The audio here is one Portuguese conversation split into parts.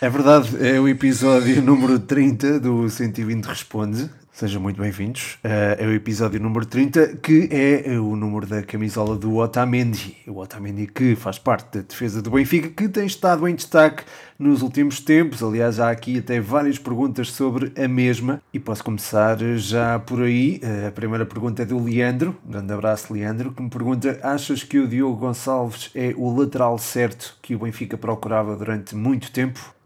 É verdade, é o episódio número 30 do 120 Responde. Sejam muito bem-vindos. Uh, é o episódio número 30, que é o número da camisola do Otamendi. O Otamendi que faz parte da defesa do Benfica, que tem estado em destaque nos últimos tempos. Aliás, há aqui até várias perguntas sobre a mesma. E posso começar já por aí. Uh, a primeira pergunta é do Leandro. Um grande abraço, Leandro, que me pergunta: Achas que o Diogo Gonçalves é o lateral certo que o Benfica procurava durante muito tempo?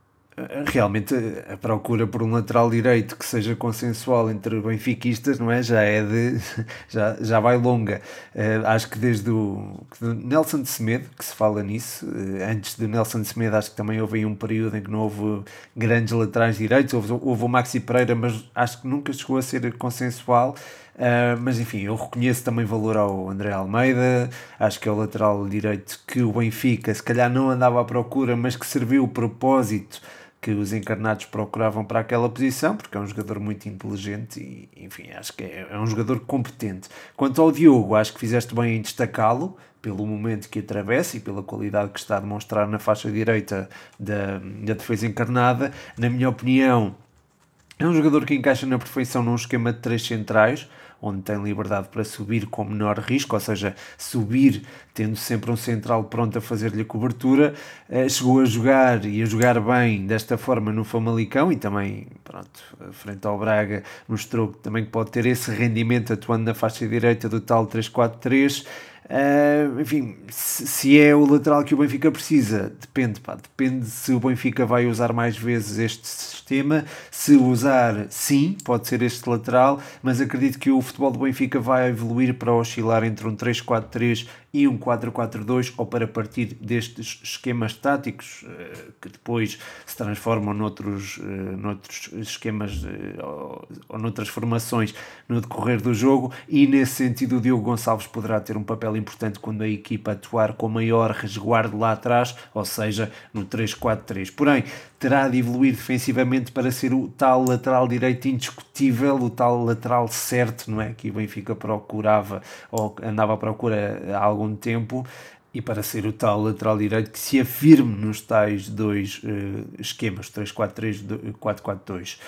Realmente a procura por um lateral direito que seja consensual entre benfiquistas não é? Já é de já, já vai longa. Uh, acho que desde o Nelson de Semedo que se fala nisso uh, antes do Nelson de Semedo acho que também houve aí um período em que não houve grandes laterais direitos. Houve, houve o Maxi Pereira mas acho que nunca chegou a ser consensual. Uh, mas enfim, eu reconheço também valor ao André Almeida, acho que é o lateral direito que o Benfica se calhar não andava à procura, mas que serviu o propósito que os encarnados procuravam para aquela posição, porque é um jogador muito inteligente e, enfim, acho que é, é um jogador competente. Quanto ao Diogo, acho que fizeste bem em destacá-lo, pelo momento que atravessa e pela qualidade que está a demonstrar na faixa direita da, da defesa encarnada. Na minha opinião, é um jogador que encaixa na perfeição num esquema de três centrais, onde tem liberdade para subir com menor risco, ou seja, subir tendo sempre um central pronto a fazer-lhe cobertura. Uh, chegou a jogar e a jogar bem desta forma no Famalicão e também, pronto, frente ao Braga, mostrou também que pode ter esse rendimento atuando na faixa direita do tal 3-4-3. Uh, enfim, se, se, é o lateral que o Benfica precisa, depende, pá, depende se o Benfica vai usar mais vezes este sistema. Se usar, sim, pode ser este lateral, mas acredito que o futebol do Benfica vai evoluir para oscilar entre um 3-4-3 e um 4-4-2 ou para partir destes esquemas táticos eh, que depois se transformam noutros, eh, noutros esquemas eh, ou noutras formações no decorrer do jogo e nesse sentido o Diogo Gonçalves poderá ter um papel importante quando a equipa atuar com maior resguardo lá atrás, ou seja, no 3-4-3. Porém, terá de evoluir defensivamente para ser o tal lateral direito indiscutível, o tal lateral certo, não é? Que o Benfica procurava ou andava à procura há algum tempo e para ser o tal lateral direito que se afirme nos tais dois uh, esquemas, 3-4-3, 4-4-2.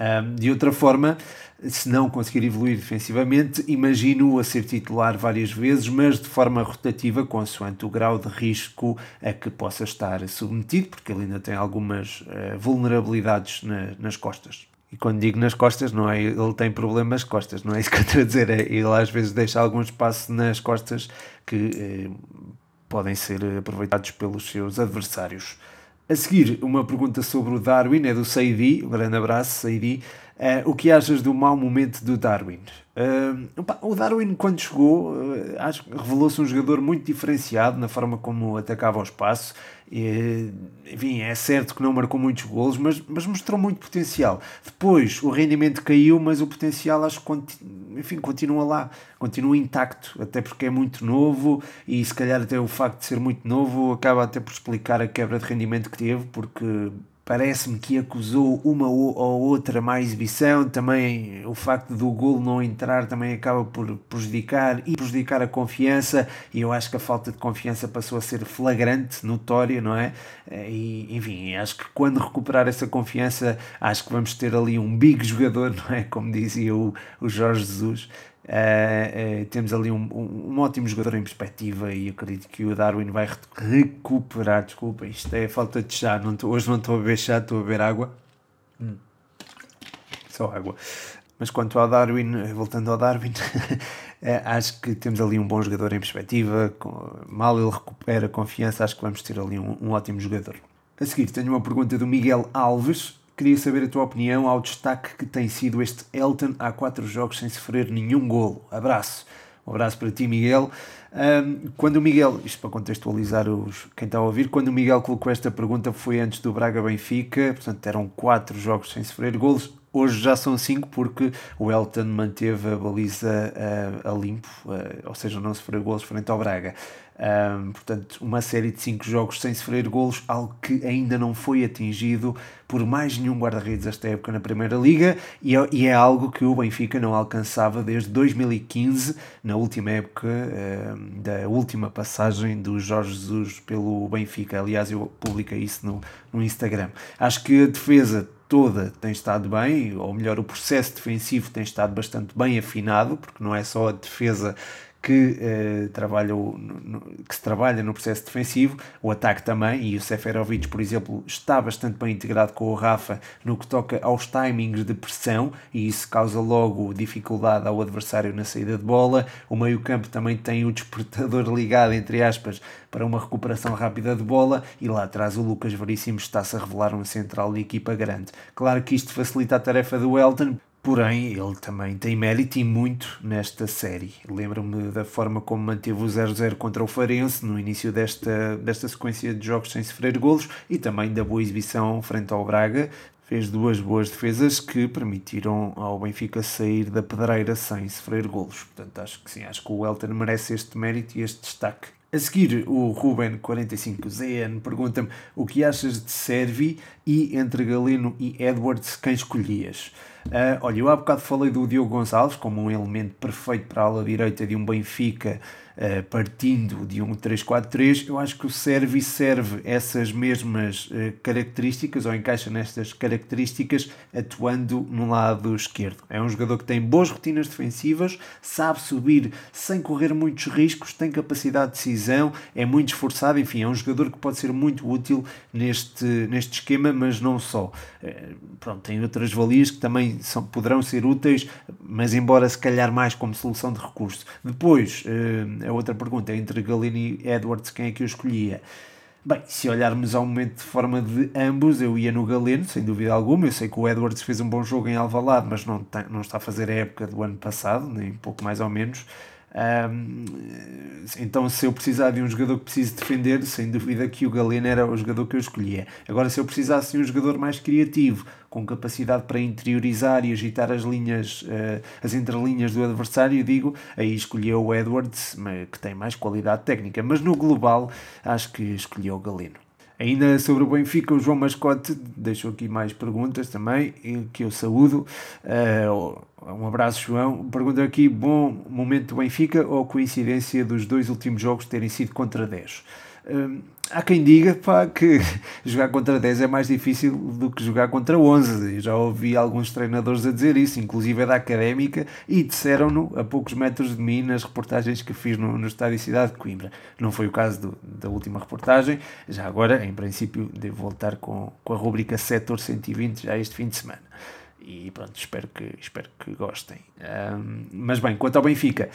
Um, de outra forma, se não conseguir evoluir defensivamente, imagino-o a ser titular várias vezes, mas de forma rotativa, consoante o grau de risco a que possa estar submetido, porque ele ainda tem algumas uh, vulnerabilidades na, nas costas. E quando digo nas costas, não é ele tem problemas costas, não é isso que eu estou a dizer, é ele às vezes deixa algum espaço nas costas que eh, podem ser aproveitados pelos seus adversários. A seguir, uma pergunta sobre o Darwin, é do Saidi, um grande abraço, Saidi. Uh, o que achas do mau momento do Darwin? Uh, opa, o Darwin, quando chegou, uh, acho que revelou-se um jogador muito diferenciado na forma como atacava o espaço. Enfim, é certo que não marcou muitos golos, mas, mas mostrou muito potencial. Depois, o rendimento caiu, mas o potencial acho que enfim, continua lá, continua intacto, até porque é muito novo e se calhar até o facto de ser muito novo acaba até por explicar a quebra de rendimento que teve, porque parece-me que acusou uma ou outra má exibição, também o facto do golo não entrar também acaba por prejudicar e prejudicar a confiança, e eu acho que a falta de confiança passou a ser flagrante, notória, não é? E, enfim, acho que quando recuperar essa confiança, acho que vamos ter ali um big jogador, não é? Como dizia o, o Jorge Jesus, Uh, uh, temos ali um, um, um, ótimo jogador em perspectiva e acredito que o Darwin vai recuperar. Desculpa, isto é falta de chá. Não tô, hoje não estou a beber chá, estou a beber água. Hum. Só água. Mas quanto ao Darwin, eh, voltando ao Darwin, acho que temos ali um bom jogador em perspectiva. Mal ele recupera a confiança, acho que vamos ter ali um, um ótimo jogador. A seguir, tenho uma pergunta do Miguel Alves Queria saber a tua opinião ao destaque que tem sido este Elton há quatro jogos sem sofrer nenhum golo. Abraço. Um abraço para ti, Miguel. Um, quando o Miguel, isto para contextualizar os, quem está a ouvir, quando o Miguel colocou esta pergunta foi antes do Braga Benfica, portanto eram quatro jogos sem sofrer golos. Hoje já são 5 porque o Elton manteve a baliza a, a limpo, a, ou seja, não sofreu golos frente ao Braga. Um, portanto, uma série de 5 jogos sem sofrer golos, algo que ainda não foi atingido por mais nenhum guarda-redes esta época na Primeira Liga e é, e é, algo que o Benfica não alcançava desde 2015, na última época um, da última passagem do Jorge Jesus pelo Benfica. Aliás, eu publiquei isso no, no Instagram. Acho que a defesa toda tem estado bem, ou melhor, o processo defensivo tem estado bastante bem afinado, porque não é só a defesa que, eh, trabalha o, no, que se trabalha no processo defensivo, o ataque também, e o Seferovic, por exemplo, está bastante bem integrado com o Rafa no que toca aos timings de pressão, e isso causa logo dificuldade ao adversário na saída de bola. O meio-campo também tem o despertador ligado, entre aspas, para uma recuperação rápida de bola, e lá atrás o Lucas Veríssimo está-se a revelar um central de equipa grande. Claro que isto facilita a tarefa do Elton, Porém, ele também tem mérito e muito nesta série. Lembro-me da forma como manteve o 0-0 contra o Farense no início desta, desta sequência de jogos sem sofrer golos e também da boa exibição frente ao Braga. Fez duas boas defesas que permitiram ao Benfica sair da pedreira sem sofrer golos. Portanto, acho que sim, acho que o Elton merece este mérito e este destaque. A seguir, o Ruben45ZN pergunta-me o que achas de Servi e entre Galeno e Edwards, quem escolhias? Uh, olha, eu há bocado falei do Diogo Gonçalves como um elemento perfeito para a ala direita de um Benfica uh, partindo de um 3-4-3. Eu acho que o Servi serve essas mesmas uh, características ou encaixa nestas características atuando no lado esquerdo. É um jogador que tem boas rotinas defensivas, sabe subir sem correr muitos riscos, tem capacidade de decisão, é muito esforçado, enfim, é um jogador que pode ser muito útil neste, neste esquema, mas não só. pronto, tem outras valias que também são, poderão ser úteis, mas embora se calhar mais como solução de recurso. Depois, uh, a outra pergunta, entre Galeno e Edwards, quem é que eu escolhia? Bem, se olharmos ao momento de forma de ambos, eu ia no Galeno, sem dúvida alguma. Eu sei que o Edwards fez um bom jogo em Alvalade, mas não, tem, não está a fazer a época do ano passado, nem pouco mais ou menos. Um, então, se eu precisar de um jogador que precise defender, sem dúvida que o Galeno era o jogador que eu escolhia. Agora, se eu precisasse de um jogador mais criativo, com capacidade para interiorizar e agitar as linhas, uh, as entrelinhas do adversário, digo, aí escolhi o Edwards, que tem mais qualidade técnica. Mas no global, acho que escolhi o Galeno. Ainda sobre o Benfica, o João Mascote deixou aqui mais perguntas também, que eu saúdo. Uh, um abraço, João. Pergunta aqui: bom momento do Benfica ou coincidência dos dois últimos jogos terem sido contra 10? Há quem diga pá, que jogar contra 10 é mais difícil do que jogar contra 11. Eu já ouvi alguns treinadores a dizer isso, inclusive da académica, e disseram-no a poucos metros de mim nas reportagens que fiz no, no Estádio Cidade de Coimbra. Não foi o caso do, da última reportagem, já agora, em princípio, devo voltar com, com a rubrica Setor 120 já este fim de semana e pronto, espero que, espero que gostem. Um, mas bem, quanto ao Benfica,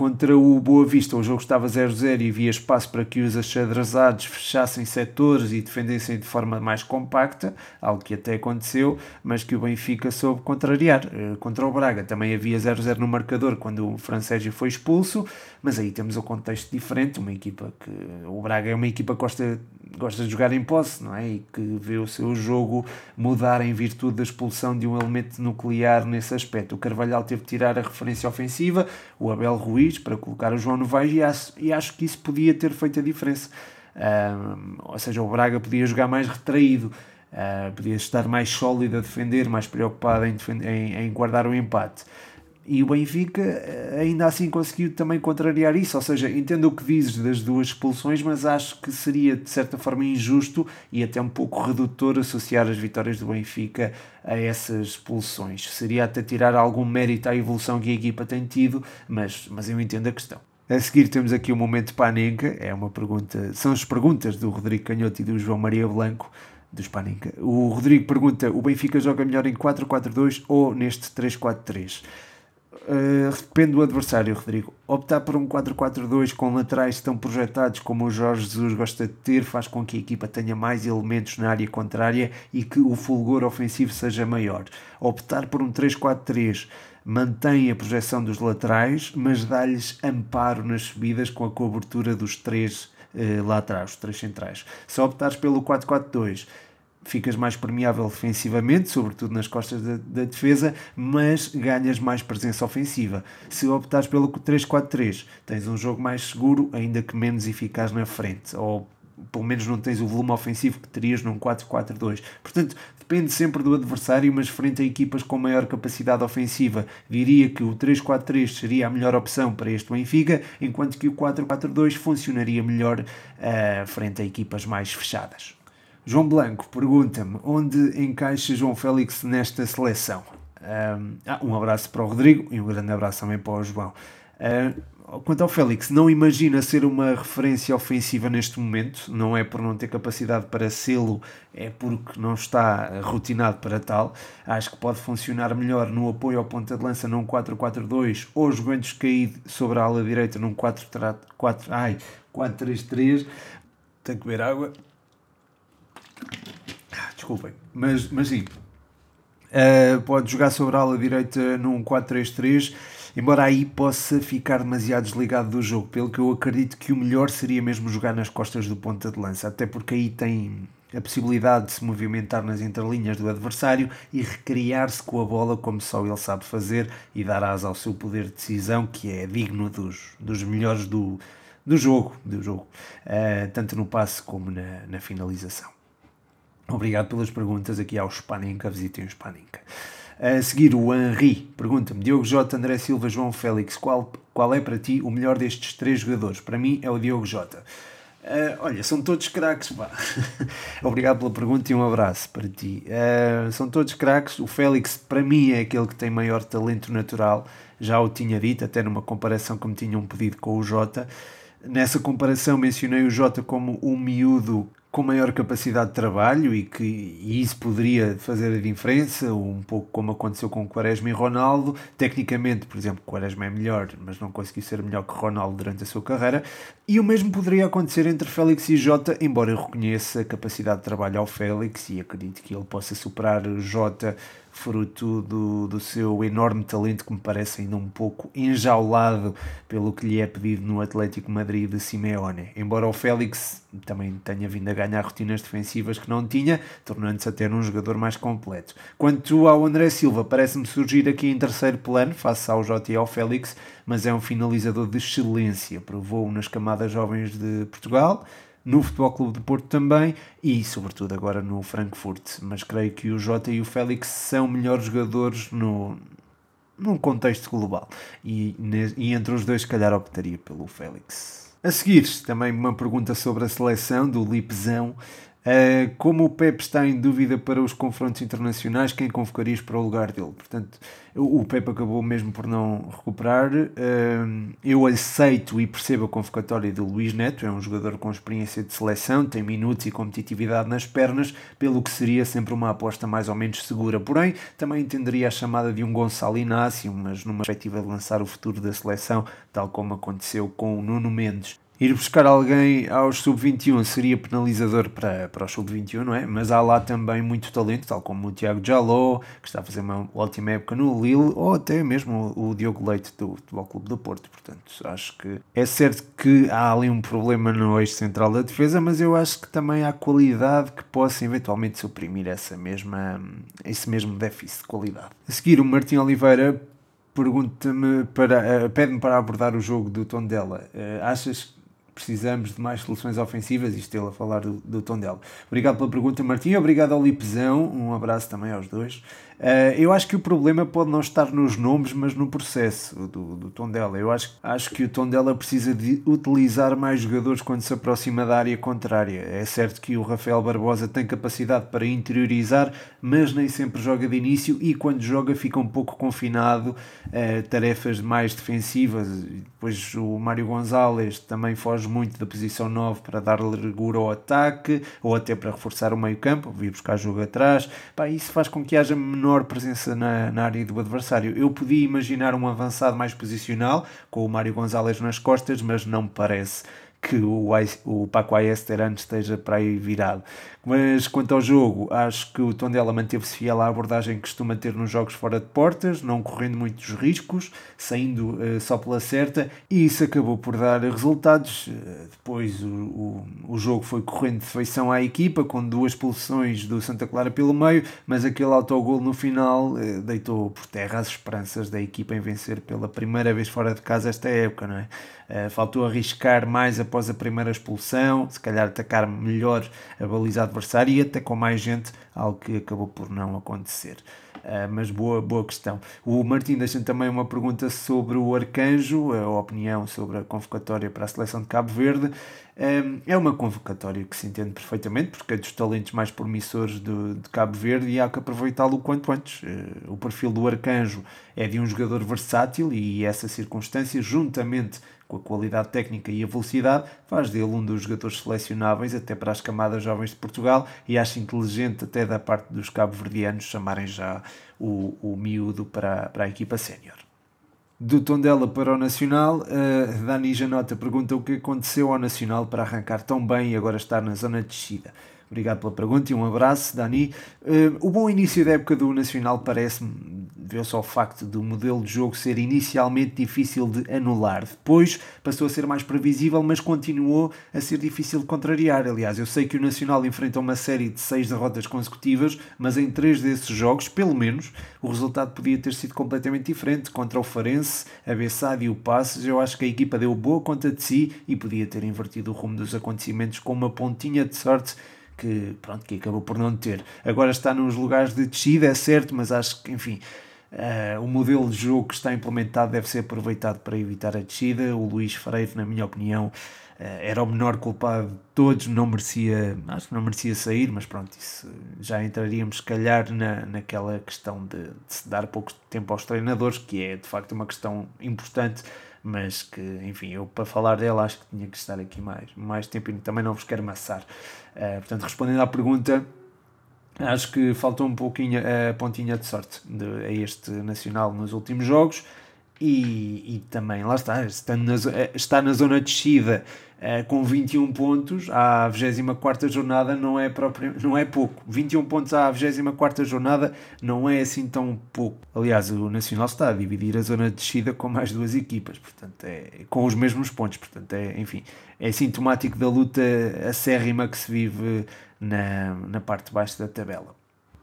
contra o Boa Vista o jogo estava 0-0 e havia espaço para que os achadrezados fechassem setores e defendessem de forma mais compacta, algo que até aconteceu, mas que o Benfica soube contrariar. Uh, contra o Braga também havia 0-0 no marcador quando o Francésio foi expulso, mas aí temos um contexto diferente, uma equipa que... o Braga é uma equipa que gosta gosta de jogar em posse, não é? E que vê o seu jogo mudar em virtude da expulsão de um elemento nuclear nesse aspecto. O Carvalhal teve de tirar a referência ofensiva, o Abel Ruiz para colocar o João Novaes e acho, e acho que isso podia ter feito a diferença. Ou seja, o Braga podia jogar mais retraído, uh, podia estar mais sólido a defender, mais preocupado em, em, em guardar o empate. E o Benfica eh, ainda assim conseguiu também contrariar isso, ou seja, entendo o que dizes das duas expulsões, mas acho que seria de certa forma injusto e até um pouco redutor associar as vitórias do Benfica a essas expulsões. Seria até tirar algum mérito à evolução que a equipa tem tido, mas, mas eu entendo a questão. A seguir temos aqui o momento Panenka, é uma pergunta, são as perguntas do Rodrigo Canhoto e do João Maria Blanco, do Panenka. O Rodrigo pergunta: o Benfica joga melhor em 4-4-2 ou neste 3-4-3? Depende do adversário, Rodrigo. Optar por um 4-4-2 com laterais tão projetados como o Jorge Jesus gosta de ter faz com que a equipa tenha mais elementos na área contrária e que o fulgor ofensivo seja maior. Optar por um 3-4-3 mantém a projeção dos laterais, mas dá-lhes amparo nas subidas com a cobertura dos três uh, lá atrás, os três centrais. Se optares pelo 4-4-2 ficas mais permeável defensivamente, sobretudo nas costas da, da, defesa, mas ganhas mais presença ofensiva. Se optares pelo 3-4-3, tens um jogo mais seguro, ainda que menos eficaz na frente, ou pelo menos não tens o volume ofensivo que terias num 4-4-2. Portanto, depende sempre do adversário, mas frente a equipas com maior capacidade ofensiva, diria que o 3-4-3 seria a melhor opção para este Benfica, enquanto que o 4-4-2 funcionaria melhor uh, frente a equipas mais fechadas. João Blanco pergunta-me onde encaixa João Félix nesta seleção. Um, ah, um abraço para o Rodrigo e um grande abraço também para o João. Uh, quanto ao Félix, não imagina ser uma referência ofensiva neste momento, não é por não ter capacidade para sê-lo, é porque não está rotinado para tal. Acho que pode funcionar melhor no apoio ao ponta de lança num 4-4-2 ou jogando descaído sobre a ala direita num 4-3-3. Tenho que beber água desculpem. Mas, mas sim, uh, pode jogar sobre a ala direita num 4-3-3, embora aí possa ficar demasiado desligado do jogo, pelo que eu acredito que o melhor seria mesmo jogar nas costas do ponta de lança, até porque aí tem a possibilidade de se movimentar nas entrelinhas do adversário e recriar-se com a bola como só ele sabe fazer e dar asa ao seu poder de decisão que é digno dos, dos melhores do, do jogo, do jogo uh, tanto no passe como na, na finalização. Obrigado pelas perguntas aqui ao Spaninka, visitem o Spaninka. A seguir, o Henri pergunta-me: Diogo Jota, André Silva, João Félix, qual, qual é para ti o melhor destes três jogadores? Para mim é o Diogo Jota. Uh, olha, são todos craques, pá. Obrigado pela pergunta e um abraço para ti. Uh, são todos craques. O Félix, para mim, é aquele que tem maior talento natural. Já o tinha dito, até numa comparação que me tinham pedido com o Jota. Nessa comparação mencionei o Jota como um miúdo com maior capacidade de trabalho e que e isso poderia fazer a diferença, um pouco como aconteceu com Quaresma e Ronaldo. Tecnicamente, por exemplo, Quaresma é melhor, mas não conseguiu ser melhor que Ronaldo durante a sua carreira. E o mesmo poderia acontecer entre Félix e Jota, embora eu reconheça a capacidade de trabalho ao Félix e acredito que ele possa superar Jota fruto do, do seu enorme talento que me parece ainda um pouco enjaulado pelo que lhe é pedido no Atlético Madrid de Simeone. Embora o Félix também tenha vindo a ganhar rotinas defensivas que não tinha, tornando-se até um jogador mais completo. Quanto ao André Silva, parece-me surgir aqui em terceiro plano, face ao Jota e ao Félix, mas é um finalizador de excelência, provou nas camadas jovens de Portugal, no Futebol Clube de Porto também e, sobretudo, agora no Frankfurt. Mas creio que o Jota e o Félix são melhores jogadores no, num contexto global. E, e entre os dois, se calhar, optaria pelo Félix. A seguir, também uma pergunta sobre a seleção do Lipzão. Uh, como o Pep está em dúvida para os confrontos internacionais, quem convocarias para o lugar dele? Portanto, o Pep acabou mesmo por não recuperar. Uh, eu aceito e percebo a convocatória de Luís Neto, é um jogador com experiência de seleção, tem minutos e competitividade nas pernas, pelo que seria sempre uma aposta mais ou menos segura. Porém, também entenderia a chamada de um Gonçalo Inácio, mas numa perspectiva de lançar o futuro da seleção, tal como aconteceu com o Nuno Mendes ir buscar alguém aos sub-21 seria penalizador para, para os sub-21, não é? Mas há lá também muito talento, tal como o Tiago Jaló, que está a fazer uma ótima época no Lille, ou até mesmo o Diogo Leite do Futebol Clube do Porto. Portanto, acho que é certo que há ali um problema no eixo central da defesa, mas eu acho que também há qualidade que possa eventualmente suprimir essa mesma, esse mesmo déficit de qualidade. A seguir, o Martim Oliveira pergunta-me para, uh, pede-me para abordar o jogo do Tondela. Uh, achas precisamos de mais soluções ofensivas, isto ele a falar do, do Tondela. Obrigado pela pergunta, Martim, obrigado ao Lipezão, um abraço também aos dois. Uh, eu acho que o problema pode não estar nos nomes, mas no processo do, do Tondela. Eu acho, acho que o Tondela precisa de utilizar mais jogadores quando se aproxima da área contrária. É certo que o Rafael Barbosa tem capacidade para interiorizar, mas nem sempre joga de início e quando joga fica um pouco confinado a tarefas mais defensivas. Depois o Mário Gonzalez também foge muito da posição 9 para dar largura ao ataque ou até para reforçar o meio campo, vir buscar jogo atrás. Pá, isso faz com que haja menor menor presença na, na área do adversário. Eu podia imaginar um avançado mais posicional, com o Mário Gonzalez nas costas, mas não me parece que o, o Paco Ayesteran esteja para aí virado. Mas quanto ao jogo, acho que o Tondela manteve-se fiel à abordagem que costuma ter nos jogos fora de portas, não correndo muitos riscos, saindo uh, só pela certa, e isso acabou por dar resultados. Uh, depois o, o, o, jogo foi correndo de feição à equipa, com duas expulsões do Santa Clara pelo meio, mas aquele autogol no final uh, deitou por terra as esperanças da equipa em vencer pela primeira vez fora de casa esta época, não é? Faltou arriscar mais após a primeira expulsão, se calhar atacar melhor a baliza adversário e até com mais gente, algo que acabou por não acontecer. Uh, mas boa, boa questão. O Martim deixa também uma pergunta sobre o Arcanjo, a opinião sobre a convocatória para a seleção de Cabo Verde. Um, é uma convocatória que se entende perfeitamente, porque é dos talentos mais promissores de, de Cabo Verde e há que aproveitá-lo o quanto antes. Uh, o perfil do Arcanjo é de um jogador versátil e essa circunstância, juntamente com a qualidade técnica e a velocidade, faz dele um dos jogadores selecionáveis até para as camadas jovens de Portugal e acho inteligente até da parte dos cabo-verdianos chamarem já o, o miúdo para, para a equipa sénior. Do Tondela para o Nacional, uh, Dani Janota pergunta o que aconteceu ao Nacional para arrancar tão bem e agora estar na zona de descida. Obrigado pela pergunta e um abraço, Dani. Uh, o bom início da época do Nacional parece-me, vê-se ao facto do modelo de jogo ser inicialmente difícil de anular. Depois passou a ser mais previsível, mas continuou a ser difícil de contrariar. Aliás, eu sei que o Nacional enfrenta uma série de seis derrotas consecutivas, mas em três desses jogos, pelo menos, o resultado podia ter sido completamente diferente. Contra o Farense, a Bessade e o Passes, eu acho que a equipa deu boa conta de si e podia ter invertido o rumo dos acontecimentos com uma pontinha de sorte que, pronto, que acabou por não ter. Agora está nos lugares de descida, é certo, mas acho que, enfim, uh, o modelo de jogo que está implementado deve ser aproveitado para evitar a descida. O Luís Freire, na minha opinião, uh, era o menor culpado de todos, não merecia, acho que não merecia sair, mas pronto, isso já entraríamos, se calhar, na, naquela questão de, de se dar pouco tempo aos treinadores, que é de facto uma questão importante mas que, enfim, eu para falar dela acho que tinha que estar aqui mais, mais tempo e também não vos quero maçar. Uh, portanto, respondendo à pergunta, acho que faltou um pouquinho a pontinha de sorte de, a este Nacional nos últimos jogos e, e também, lá está, está na, está na zona de descida uh, com 21 pontos à 24 jornada não é, próprio, não é pouco. 21 pontos à 24 jornada não é assim tão pouco. Aliás, o Nacional está a dividir a zona de descida com mais duas equipas, portanto, é, com os mesmos pontos. Portanto, é, enfim, é sintomático da luta acérrima que se vive na, na parte de baixo da tabela.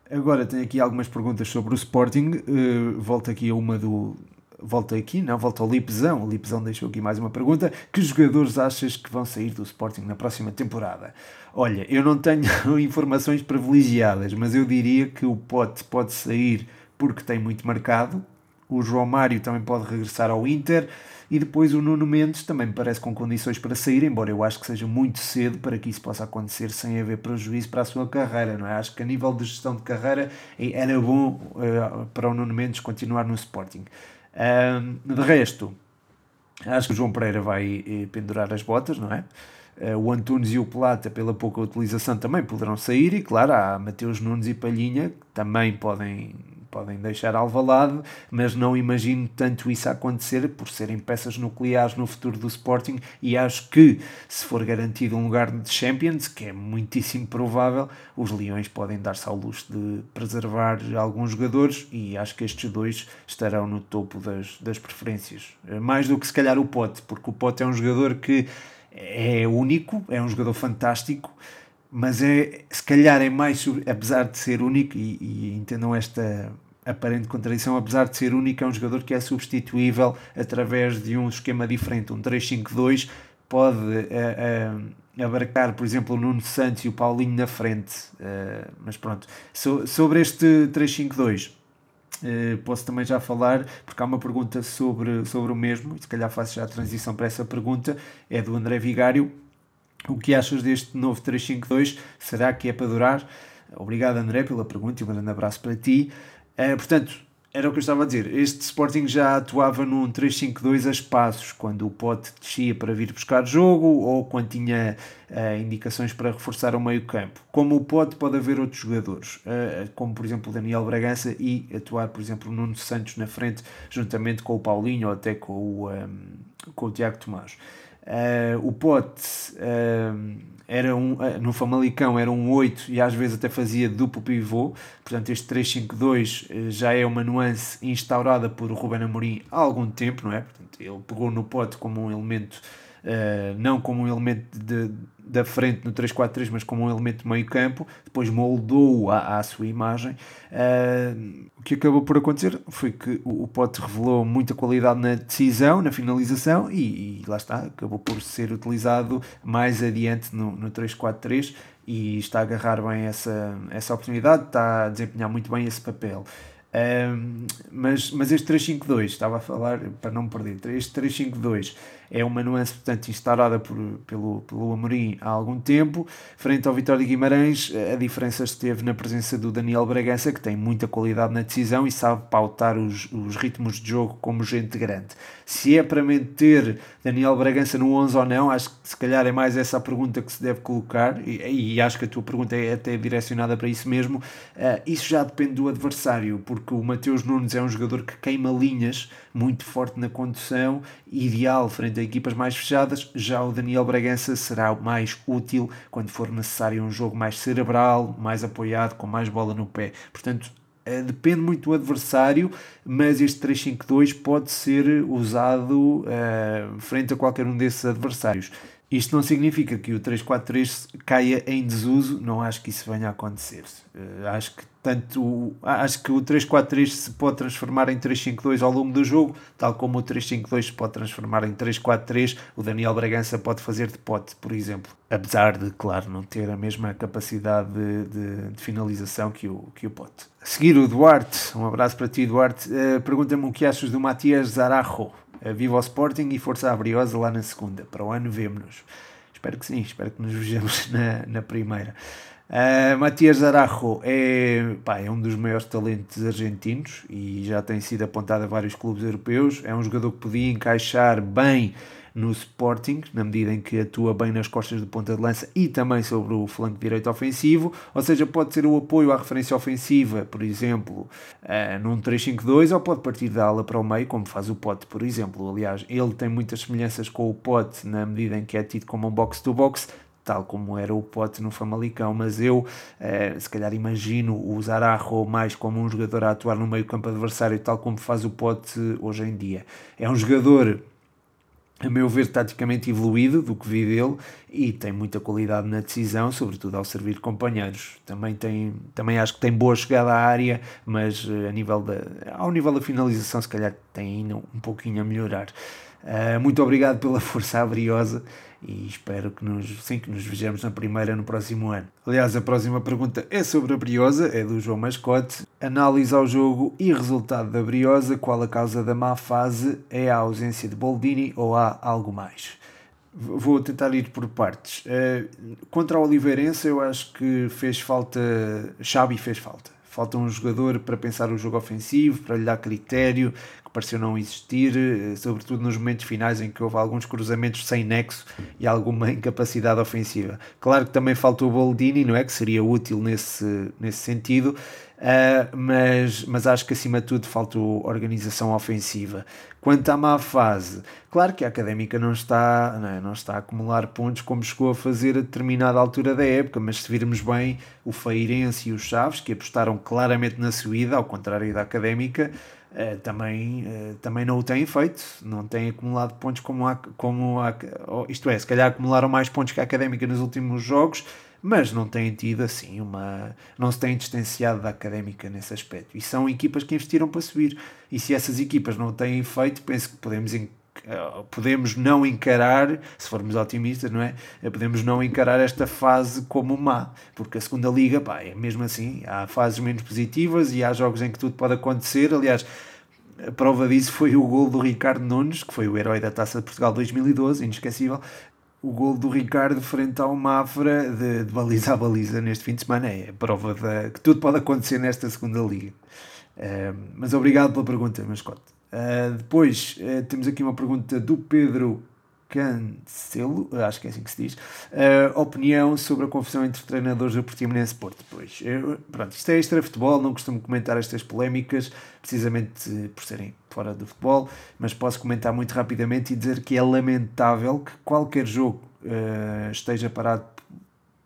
Agora tenho aqui algumas perguntas sobre o Sporting. Uh, volto aqui a uma do, volta aqui, não, volta ao Lipzão. O Lipzão deixou aqui mais uma pergunta. Que jogadores achas que vão sair do Sporting na próxima temporada? Olha, eu não tenho informações privilegiadas, mas eu diria que o Pote pode sair porque tem muito marcado. O João Mário também pode regressar ao Inter. E depois o Nuno Mendes também me parece com condições para sair, embora eu acho que seja muito cedo para que isso possa acontecer sem haver prejuízo para a sua carreira, não é? Acho que a nível de gestão de carreira era bom uh, para o Nuno Mendes continuar no Sporting. De resto, acho que o João Pereira vai eh, pendurar as botas, não é? Uh, o Antunes e o Plata, pela pouca utilização, também poderão sair, e claro, há Mateus Nunes e Palhinha, que também podem podem deixar Alvalade, mas não imagino tanto isso acontecer por serem peças nucleares no futuro do Sporting e acho que se for garantido um lugar de Champions, que é muitíssimo provável, os Leões podem dar-se ao luxo de preservar alguns jogadores e acho que estes dois estarão no topo das, das preferências. Mais do que se calhar o Pote, porque o Pote é um jogador que é único, é um jogador fantástico, mas é se calhar é mais apesar de ser único e, e entendam esta aparente contradição, apesar de ser único, é um jogador que é substituível através de um esquema diferente, um 3-5-2 pode uh, uh, abarcar, por exemplo, o Nuno Santos e o Paulinho na frente, uh, mas pronto, so, sobre este 3-5-2 posso também já falar, porque há uma pergunta sobre, sobre o mesmo, e se calhar faço já a transição para essa pergunta, é do André Vigário, o que achas deste novo 352? Será que é para durar? Obrigado, André, pela pergunta e um grande abraço para ti. Uh, portanto, era o que eu estava a dizer. Este Sporting já atuava num 3-5-2 a espaços, quando o Pote descia para vir buscar jogo ou quando tinha uh, indicações para reforçar o meio-campo. Como o Pote, pode haver outros jogadores, uh, como por exemplo o Daniel Bragança e atuar, por exemplo, o Nuno Santos na frente, juntamente com o Paulinho ou até com o, um, com o Tiago Tomás. Uh, o Pote uh, era um, uh, no Famalicão era um 8 e às vezes até fazia duplo pivô, portanto este 3-5-2 já é uma nuance instaurada por Ruben Amorim há algum tempo, não é? Portanto, ele pegou no Pote como um elemento Uh, não como um elemento de, da frente no 3-4-3, mas como um elemento de meio campo, depois moldou-o à, sua imagem. Uh, o que acabou por acontecer foi que o, o Pote revelou muita qualidade na decisão, na finalização, e, e, lá está, acabou por ser utilizado mais adiante no, no 3-4-3 e está a agarrar bem essa, essa oportunidade, está a desempenhar muito bem esse papel. Um, mas, mas este 352, estava a falar para não me perder, este 352 é uma nuance, portanto, instaurada por, pelo, pelo Amorim há algum tempo. Frente ao Vitória de Guimarães, a diferença esteve na presença do Daniel Bragança, que tem muita qualidade na decisão e sabe pautar os, os ritmos de jogo como gente grande. Se é para manter Daniel Bragança no 11 ou não, acho que se calhar é mais essa a pergunta que se deve colocar, e, e acho que a tua pergunta é até direcionada para isso mesmo. Uh, isso já depende do adversário, porque o Mateus Nunes é um jogador que queima linhas muito forte na condução, ideal frente a equipas mais fechadas. Já o Daniel Bragança será mais útil quando for necessário um jogo mais cerebral, mais apoiado, com mais bola no pé. Portanto, eh, depende muito do adversário, mas este 3-5-2 pode ser usado uh, frente a qualquer um desses adversários. Isto não significa que o 343 caia em desuso, não acho que isso venha a acontecer. Uh, acho que tanto acho que o 343 se pode transformar em 352 ao longo do jogo, tal como o 352 se pode transformar em 343, o Daniel Bragança pode fazer de pote, por exemplo. Apesar de, claro, não ter a mesma capacidade de, de, de finalização que o, que o pote. A seguir, o Duarte, um abraço para ti, Duarte, uh, pergunta-me o que achas do Matias Zarajo. Viva o Sporting e força abriosa lá na segunda. Para o ano vemos-nos. Espero que sim, espero que nos vejamos na, na primeira. Uh, Matias Arajo é, pá, é um dos maiores talentos argentinos e já tem sido apontado a vários clubes europeus. É um jogador que podia encaixar bem no Sporting, na medida em que atua bem nas costas do ponta de lança e também sobre o flanco direito ofensivo, ou seja, pode ser o apoio à referência ofensiva, por exemplo, uh, num 3-5-2, ou pode partir da ala para o meio, como faz o Pote, por exemplo. Aliás, ele tem muitas semelhanças com o Pote na medida em que é tido como um box-to-box, tal como era o Pote no Famalicão, mas eu uh, se calhar imagino o Zarajo mais como um jogador a atuar no meio campo adversário, tal como faz o Pote hoje em dia. É um jogador a meu ver, taticamente evoluído do que vi dele e tem muita qualidade na decisão, sobretudo ao servir companheiros. Também, tem, também acho que tem boa chegada à área, mas eh, a nível da, ao nível da finalização, se calhar tem ainda um pouquinho a melhorar. Uh, muito obrigado pela força abriosa e espero que nos, sim, que nos vejamos na primeira no próximo ano. Aliás, a próxima pergunta é sobre a Briosa, é do João Mascote. Análise ao jogo e resultado da Briosa, qual a causa da má fase? É a ausência de Boldini ou há algo mais? Vou tentar ir por partes. Uh, contra o Oliveirense, eu acho que fez falta. Xabi fez falta. Falta um jogador para pensar o jogo ofensivo, para lhe dar critério, pareceu não existir, eh, sobretudo nos momentos finais em que houve alguns cruzamentos sem nexo e alguma incapacidade ofensiva. Claro que também faltou o Boldini, não é? Que seria útil nesse, nesse sentido, uh, mas, mas acho que acima de tudo faltou organização ofensiva. Quanto à má fase, claro que a académica não está, não, é? não está a acumular pontos como chegou a fazer a determinada altura da época, mas se virmos bem, o Feirense e os Chaves, que apostaram claramente na subida, ao contrário da académica, Uh, também, uh, também não o têm feito, não têm acumulado pontos como a, como a, isto é, se calhar acumularam mais pontos que a Académica nos últimos jogos, mas não têm tido assim uma. não se têm distanciado da Académica nesse aspecto. E são equipas que investiram para subir. E se essas equipas não têm feito, penso que podemos eh, podemos não encarar, se formos otimistas, não é? Eh, podemos não encarar esta fase como má, porque a segunda liga, pá, é mesmo assim, há fases menos positivas e há jogos em que tudo pode acontecer. Aliás, a prova disso foi o gol do Ricardo Nunes, que foi o herói da Taça de Portugal 2012, inesquecível. O gol do Ricardo frente ao Mafra, de, de baliza a baliza neste fim de semana, é prova de, que tudo pode acontecer nesta segunda liga. Uh, mas obrigado pela pergunta, mascote. Uh, depois uh, temos aqui uma pergunta do Pedro Cancelo, acho que é assim que se diz, uh, opinião sobre a confusão entre treinadores do Portimonense Porto. Pois, eu, pronto, isto é extra futebol, não costumo comentar estas polémicas, precisamente por serem fora do futebol, mas posso comentar muito rapidamente e dizer que é lamentável que qualquer jogo uh, esteja parado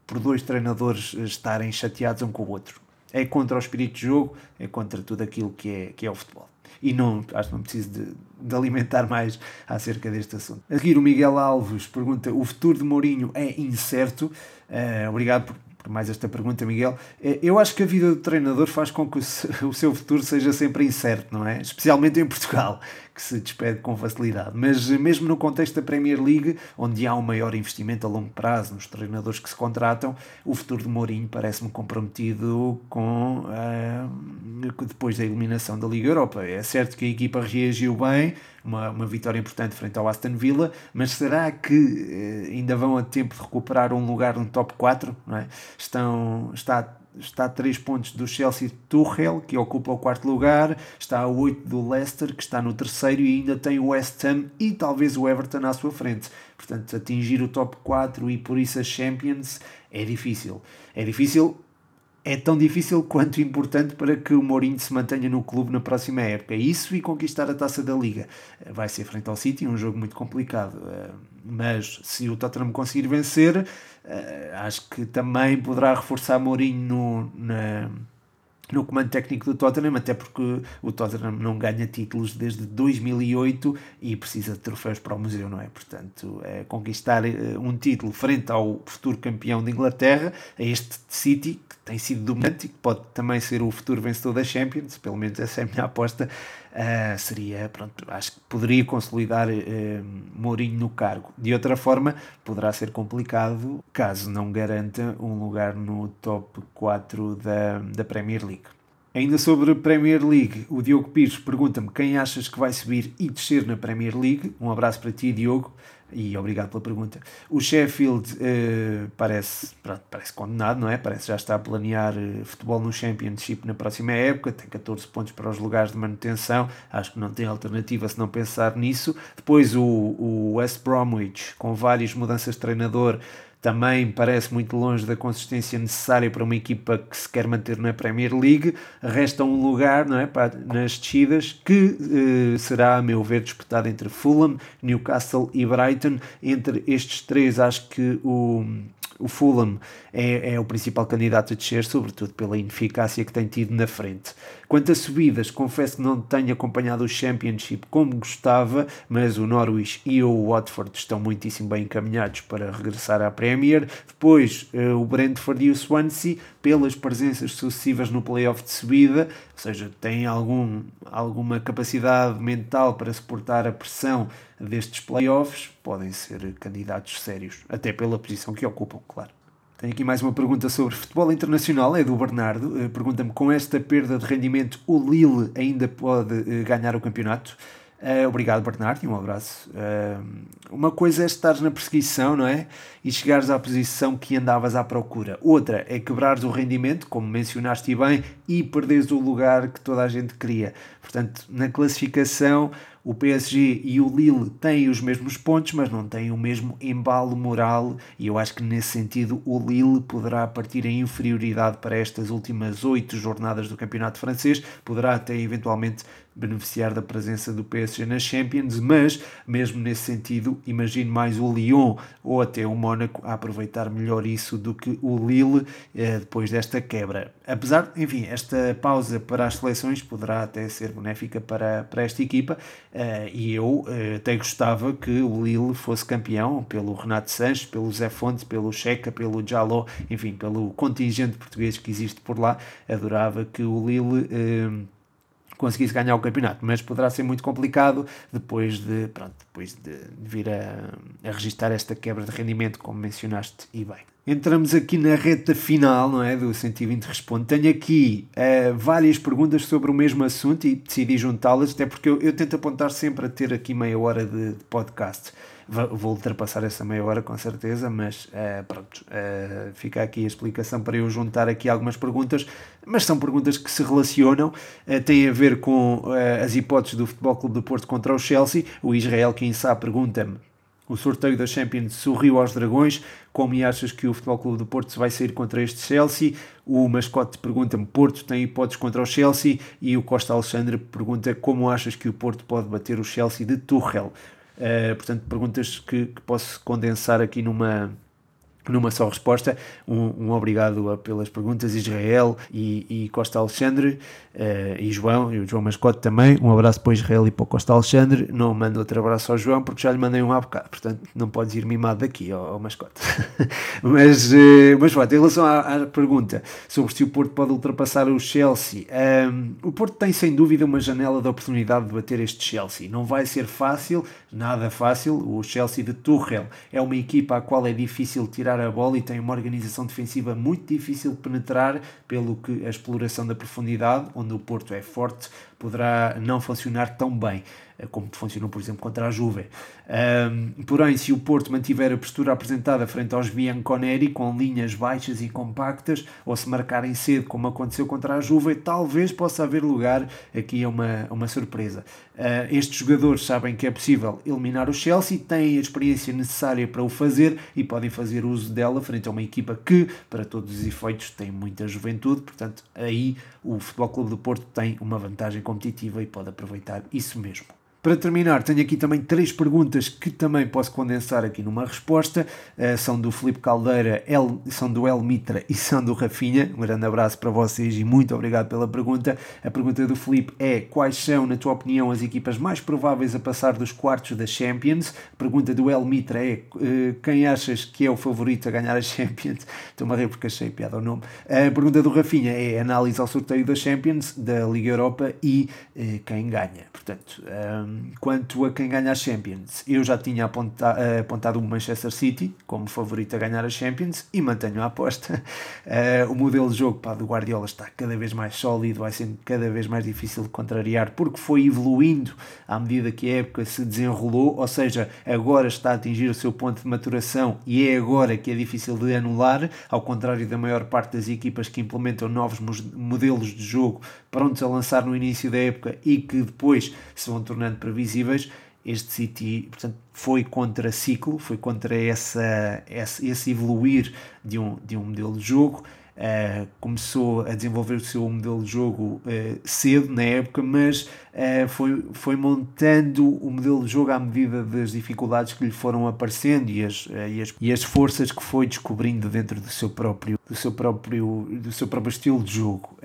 por dois treinadores estarem chateados um com o outro. É contra o espírito de jogo, é contra tudo aquilo que é, que é o futebol e não, acho que não preciso de, de, alimentar mais acerca deste assunto. A seguir, o Miguel Alves pergunta: o futuro de Mourinho é incerto? Uh, obrigado por, por, mais esta pergunta, Miguel. Uh, eu acho que a vida do treinador faz com que o seu futuro seja sempre incerto, não é? Especialmente em Portugal, que se despede com facilidade. Mas mesmo no contexto da Premier League, onde há um maior investimento a longo prazo nos treinadores que se contratam, o futuro de Mourinho parece-me comprometido com uh, depois da eliminação da Liga Europa. É certo que a equipa reagiu bem, uma, uma vitória importante frente ao Aston Villa, mas será que uh, ainda vão a tempo de recuperar um lugar no top 4? Não é? Estão, está está a 3 pontos do Chelsea Tuchel, que ocupa o quarto lugar, está a 8 do Leicester, que está no terceiro, e ainda tem o West Ham e talvez o Everton à sua frente. Portanto, atingir o top 4 e por isso a Champions é difícil. É difícil, é tão difícil quanto importante para que o Mourinho se mantenha no clube na próxima época. Isso e conquistar a taça da Liga. Vai ser frente ao City, um jogo muito complicado. Eh, mas se o Tottenham conseguir vencer Uh, acho que também poderá reforçar Mourinho no, na, no comando técnico do Tottenham, até porque o Tottenham não ganha títulos desde 2008 e precisa de troféus para o museu, não é? Portanto, é conquistar uh, um título frente ao futuro campeão de Inglaterra, a este City, que tem sido dominante e que pode também ser o futuro vencedor da Champions, pelo menos essa é a minha aposta, uh, seria, pronto, acho que poderia consolidar uh, Mourinho no cargo. De outra forma, poderá ser complicado caso não garanta um lugar no top 4 da, da Premier League. Ainda sobre Premier League, o Diogo Pires pergunta-me quem achas que vai subir e descer na Premier League. Um abraço para ti, Diogo e obrigado pela pergunta. O Sheffield uh, parece, pronto, parece condenado, não é? Parece já estar a planear uh, futebol no Championship na próxima época, tem 14 pontos para os lugares de manutenção, acho que não tem alternativa se não pensar nisso. Depois o, o West Bromwich, com várias mudanças de treinador, também parece muito longe da consistência necessária para uma equipa que se quer manter na Premier League. Resta um lugar não é, para, nas descidas que eh, será, a meu ver, disputado entre Fulham, Newcastle e Brighton. Entre estes três, acho que o o Fulham é, é o principal candidato a descer, sobretudo pela ineficácia que tem tido na frente. Quanto a subidas, confesso que não tenho acompanhado o Championship como gostava, mas o Norwich e o Watford estão muitíssimo bem encaminhados para regressar à Premier. Depois, eh, o Brentford e o Swansea, pelas presenças sucessivas no playoff de subida, ou seja, têm algum, alguma capacidade mental para suportar a pressão destes playoffs, podem ser candidatos sérios, até pela posição que ocupam, claro. Tenho aqui mais uma pergunta sobre futebol internacional, é do Bernardo. Eh, pergunta-me: com esta perda de rendimento, o Lille ainda pode eh, ganhar o campeonato? Uh, obrigado, Bernardo, e um abraço. Uma coisa é estares na perseguição, não é? E chegares à posição que andavas à procura. Outra é quebrares o rendimento, como mencionaste bem, e perderes o lugar que toda a gente queria. Portanto, na classificação, o PSG e o Lille têm os mesmos pontos, mas não têm o mesmo embalo moral, e eu acho que nesse sentido o Lille poderá partir em inferioridade para estas últimas oito jornadas do campeonato francês, poderá até eventualmente beneficiar da presença do PSG na Champions, mas mesmo nesse sentido, imagino mais o Lyon ou até o Mónaco a aproveitar melhor isso do que o Lille eh, depois desta quebra. Apesar, enfim, esta pausa para as seleções poderá até ser benéfica para, para esta equipa eh, e eu eh, até gostava que o Lille fosse campeão pelo Renato Sanches, pelo Zé Fonte, pelo Checa, pelo Jaló, enfim, pelo contingente português que existe por lá. Adorava que o Lille conseguisse ganhar o campeonato, mas poderá ser muito complicado depois de, pronto, depois de vir a, a registrar esta quebra de rendimento, como mencionaste e bem. Entramos aqui na reta final não é, do 120 Responde. Tenho aqui uh, várias perguntas sobre o mesmo assunto e decidi juntá-las, até porque eu, eu, tento apontar sempre a ter aqui meia hora de, de podcast vou ultrapassar essa meia hora com certeza, mas uh, pronto, uh, fica aqui a explicação para eu juntar aqui algumas perguntas, mas são perguntas que se relacionam, uh, têm a ver com as hipóteses do Futebol Clube do Porto contra o Chelsea. O Israel quem sabe pergunta-me o sorteio da Champions sorriu aos dragões. Como achas que o Futebol Clube do Porto vai sair contra este Chelsea? O mascote pergunta-me: Porto tem hipóteses contra o Chelsea? E o Costa Alexandre pergunta: Como achas que o Porto pode bater o Chelsea de Tuchel? Uh, portanto, perguntas que, que posso condensar aqui numa, numa só resposta. Um, um obrigado pelas perguntas, Israel e, e Costa Alexandre, uh, e João, e o João Mascote também. Um abraço para Israel e para o Costa Alexandre. Não mando outro abraço ao João porque já lhe mandei um há bocado, portanto não podes ir mimado daqui ao, ao Mascote. mas, uh, mas pronto, em relação à, à, pergunta sobre se o Porto pode ultrapassar o Chelsea, um, ehm, o Porto tem sem dúvida uma janela de oportunidade de bater este Chelsea. Não vai ser fácil, nada fácil. O Chelsea de Tuchel é uma equipa à qual é difícil tirar tirar a bola e tem uma organização defensiva muito difícil de penetrar, pelo que a exploração da profundidade, onde o Porto é forte, poderá não funcionar tão bem. Eh, como funcionou, por exemplo, contra a Juve. Um, porém, se o Porto mantiver a postura apresentada frente aos Bianconeri, com linhas baixas e compactas, ou se marcarem cedo, como aconteceu contra a Juve, talvez possa haver lugar aqui a uma, uma surpresa. Uh, estes jogadores sabem que é possível eliminar o Chelsea, têm a experiência necessária para o fazer e podem fazer uso dela frente a uma equipa que, para todos os efeitos, tem muita juventude, portanto, aí o Futebol Clube do Porto tem uma vantagem competitiva e pode aproveitar isso mesmo. Para terminar, tenho aqui também três perguntas que também posso condensar aqui numa resposta. Uh, são do Felipe Caldeira, El, são do El Mitra e são do Rafinha. Um grande abraço para vocês e muito obrigado pela pergunta. A pergunta do Felipe é: quais são, na tua opinião, as equipas mais prováveis a passar dos quartos da Champions? A pergunta do El Mitra é: uh, quem achas que é o favorito a ganhar a Champions? Estou-me a rir porque achei piada o nome. A pergunta do Rafinha é análise ao sorteio da Champions, da Liga Europa e uh, quem ganha. Portanto. Um, quanto a quem ganha a Champions, eu já tinha aponta, uh, apontado o Manchester City como favorito a ganhar a Champions e mantenho a aposta. Uh, o modelo de jogo pá, do Guardiola está cada vez mais sólido, vai sendo cada vez mais difícil de contrariar porque foi evoluindo à medida que a época se desenrolou, ou seja, agora está a atingir o seu ponto de maturação e é agora que é difícil de anular, ao contrário da maior parte das equipas que implementam novos modelos de jogo prontos a lançar no início da época e que depois se vão tornando previsíveis, este City portanto, foi contra ciclo, foi contra essa, esse, esse evoluir de um, de um modelo de jogo. Uh, começou a desenvolver o seu modelo de jogo uh, cedo na época, mas uh, foi, foi montando o modelo de jogo à medida das dificuldades que lhe foram aparecendo e as, e as, e as forças que foi descobrindo dentro do seu próprio, do seu próprio, do seu próprio estilo de jogo.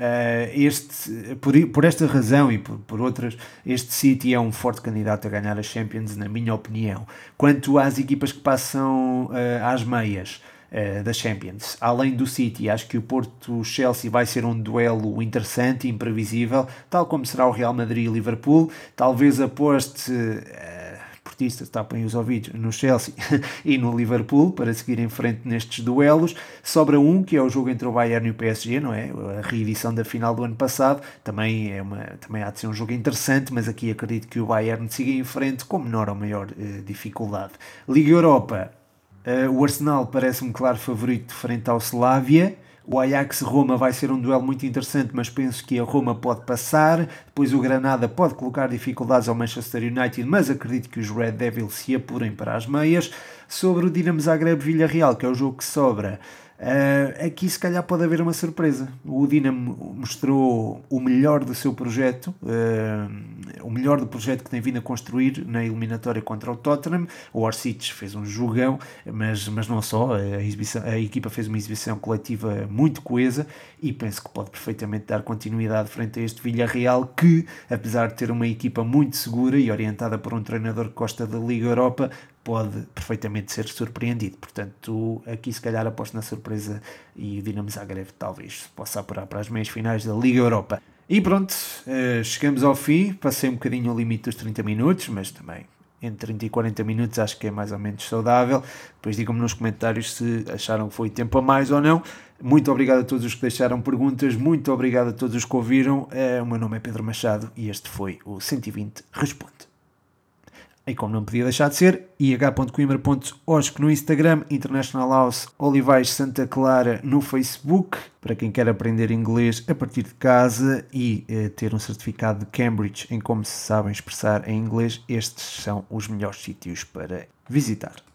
este, por, por esta razão e por, por outras, este City é um forte candidato a ganhar a Champions, na minha opinião. Quanto às equipas que passam às meias, uh, da Champions. Além do City, acho que o Porto-Chelsea vai ser um duelo interessante e imprevisível, tal como será o Real Madrid e Liverpool. Talvez aposte. Uh, portistas tapem os ouvidos no Chelsea e no Liverpool para seguir em frente nestes duelos. Sobra um, que é o jogo entre o Bayern e o PSG, não é? A reedição da final do ano passado. Também, é uma, também há de ser um jogo interessante, mas aqui acredito que o Bayern siga em frente com menor ou maior uh, dificuldade. Liga Europa, o Arsenal parece-me claro favorito frente ao Slavia. O Ajax-Roma vai ser um duelo muito interessante, mas penso que a Roma pode passar. Depois o Granada pode colocar dificuldades ao Manchester United, mas acredito que os Red Devils se apurem para as meias. Sobre o Dinamo Zagreb-Villarreal, que é o jogo que sobra, Uh, aqui se calhar pode haver uma surpresa. O Dinamo mostrou o melhor do seu projeto, uh, o melhor do projeto que tem vindo a construir na eliminatória contra o Tottenham. O Orsic fez um jogão, mas, mas não só, a, exibição, a equipa fez uma exibição coletiva muito coesa e penso que pode perfeitamente dar continuidade frente a este Villarreal que, apesar de ter uma equipa muito segura e orientada por um treinador que gosta da Liga Europa, pode perfeitamente ser surpreendido. Portanto, aqui se calhar aposto na surpresa e o Dinamo Zagreb talvez possa apurar para as meias finais da Liga Europa. E pronto, eh, chegamos ao fim. Passei um bocadinho o limite dos 30 minutos, mas também entre 30 e 40 minutos acho que é mais ou menos saudável. Depois digam-me nos comentários se acharam que foi tempo a mais ou não. Muito obrigado a todos os que deixaram perguntas, muito obrigado a todos os que ouviram. Eh, o meu nome é Pedro Machado e este foi o 120 Responde. E como não podia deixar de ser, ih.coimbra.osc no Instagram, International House Olivais Santa Clara no Facebook, para quem quer aprender inglês a partir de casa e eh, ter um certificado de Cambridge em como se sabem expressar em inglês, estes são os melhores sítios para visitar.